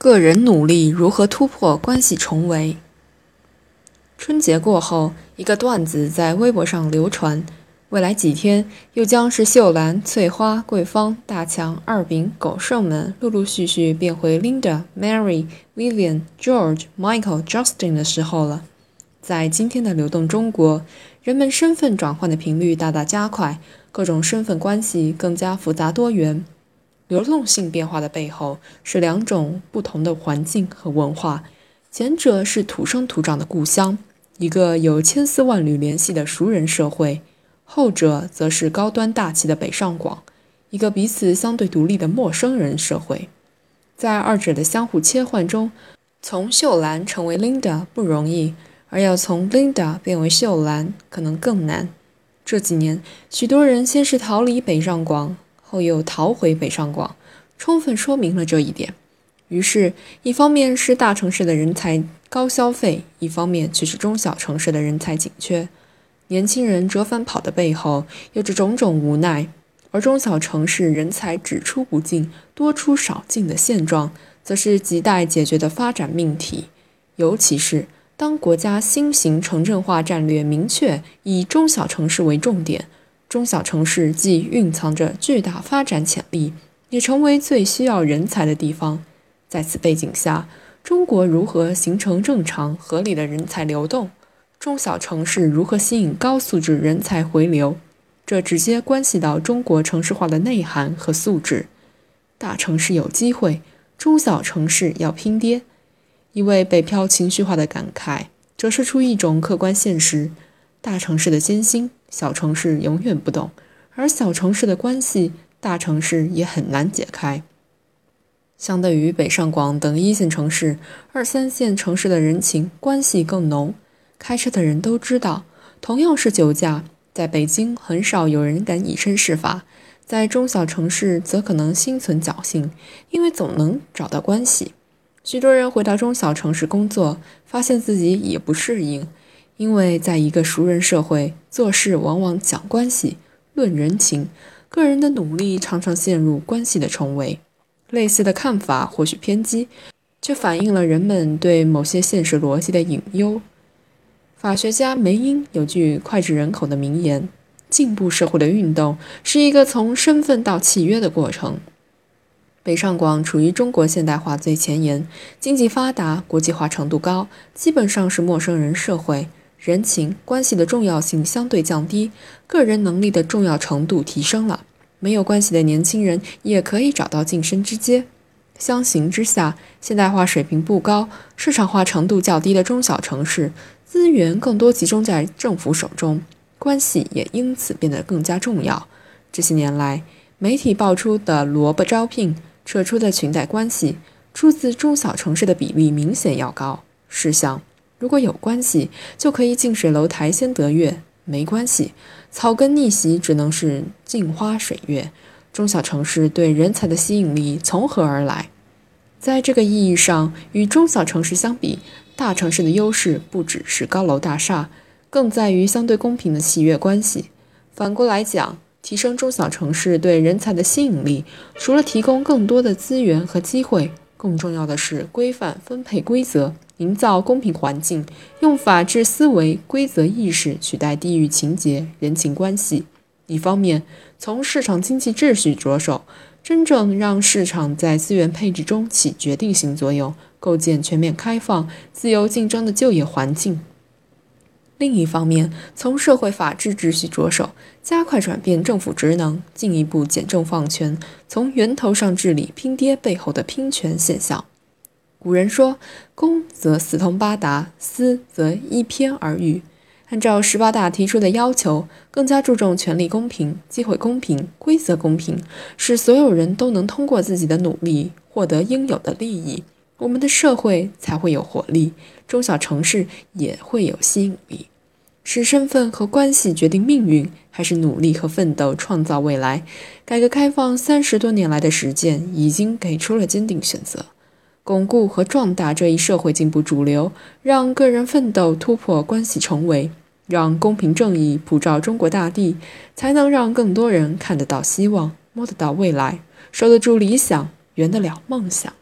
个人努力如何突破关系重围？春节过后，一个段子在微博上流传。未来几天，又将是秀兰、翠花、桂芳、大强、二饼、狗剩们陆陆续续变回 Linda、Mary、Vivian、George、Michael、Justin 的时候了。在今天的流动中国，人们身份转换的频率大大加快，各种身份关系更加复杂多元。流动性变化的背后是两种不同的环境和文化，前者是土生土长的故乡，一个有千丝万缕联系的熟人社会。后者则是高端大气的北上广，一个彼此相对独立的陌生人社会。在二者的相互切换中，从秀兰成为 Linda 不容易，而要从 Linda 变为秀兰可能更难。这几年，许多人先是逃离北上广，后又逃回北上广，充分说明了这一点。于是，一方面是大城市的人才高消费，一方面却是中小城市的人才紧缺。年轻人折返跑的背后有着种种无奈，而中小城市人才只出不进、多出少进的现状，则是亟待解决的发展命题。尤其是当国家新型城镇化战略明确以中小城市为重点，中小城市既蕴藏着巨大发展潜力，也成为最需要人才的地方。在此背景下，中国如何形成正常合理的人才流动？中小城市如何吸引高素质人才回流？这直接关系到中国城市化的内涵和素质。大城市有机会，中小城市要拼爹。一位北漂情绪化的感慨，折射出一种客观现实：大城市的艰辛，小城市永远不懂；而小城市的关系，大城市也很难解开。相对于北上广等一线城市，二三线城市的人情关系更浓。开车的人都知道，同样是酒驾，在北京很少有人敢以身试法，在中小城市则可能心存侥幸，因为总能找到关系。许多人回到中小城市工作，发现自己也不适应，因为在一个熟人社会，做事往往讲关系、论人情，个人的努力常常陷入关系的重围。类似的看法或许偏激，却反映了人们对某些现实逻辑的隐忧。法学家梅因有句脍炙人口的名言：“进步社会的运动是一个从身份到契约的过程。”北上广处于中国现代化最前沿，经济发达，国际化程度高，基本上是陌生人社会，人情关系的重要性相对降低，个人能力的重要程度提升了。没有关系的年轻人也可以找到晋升之阶。相形之下，现代化水平不高、市场化程度较低的中小城市。资源更多集中在政府手中，关系也因此变得更加重要。这些年来，媒体爆出的萝卜招聘扯出的裙带关系，出自中小城市的比例明显要高。试想，如果有关系，就可以近水楼台先得月；没关系，草根逆袭只能是镜花水月。中小城市对人才的吸引力从何而来？在这个意义上，与中小城市相比，大城市的优势不只是高楼大厦，更在于相对公平的契约关系。反过来讲，提升中小城市对人才的吸引力，除了提供更多的资源和机会，更重要的是规范分配规则，营造公平环境，用法治思维、规则意识取代地域情节、人情关系。一方面，从市场经济秩序着手，真正让市场在资源配置中起决定性作用。构建全面开放、自由竞争的就业环境。另一方面，从社会法治秩序着手，加快转变政府职能，进一步简政放权，从源头上治理拼爹背后的拼权现象。古人说：“公则四通八达，私则一偏而愈。”按照十八大提出的要求，更加注重权力公平、机会公平、规则公平，使所有人都能通过自己的努力获得应有的利益。我们的社会才会有活力，中小城市也会有吸引力。是身份和关系决定命运，还是努力和奋斗创造未来？改革开放三十多年来的实践已经给出了坚定选择：巩固和壮大这一社会进步主流，让个人奋斗突破关系重围，让公平正义普照中国大地，才能让更多人看得到希望，摸得到未来，守得住理想，圆得了梦想。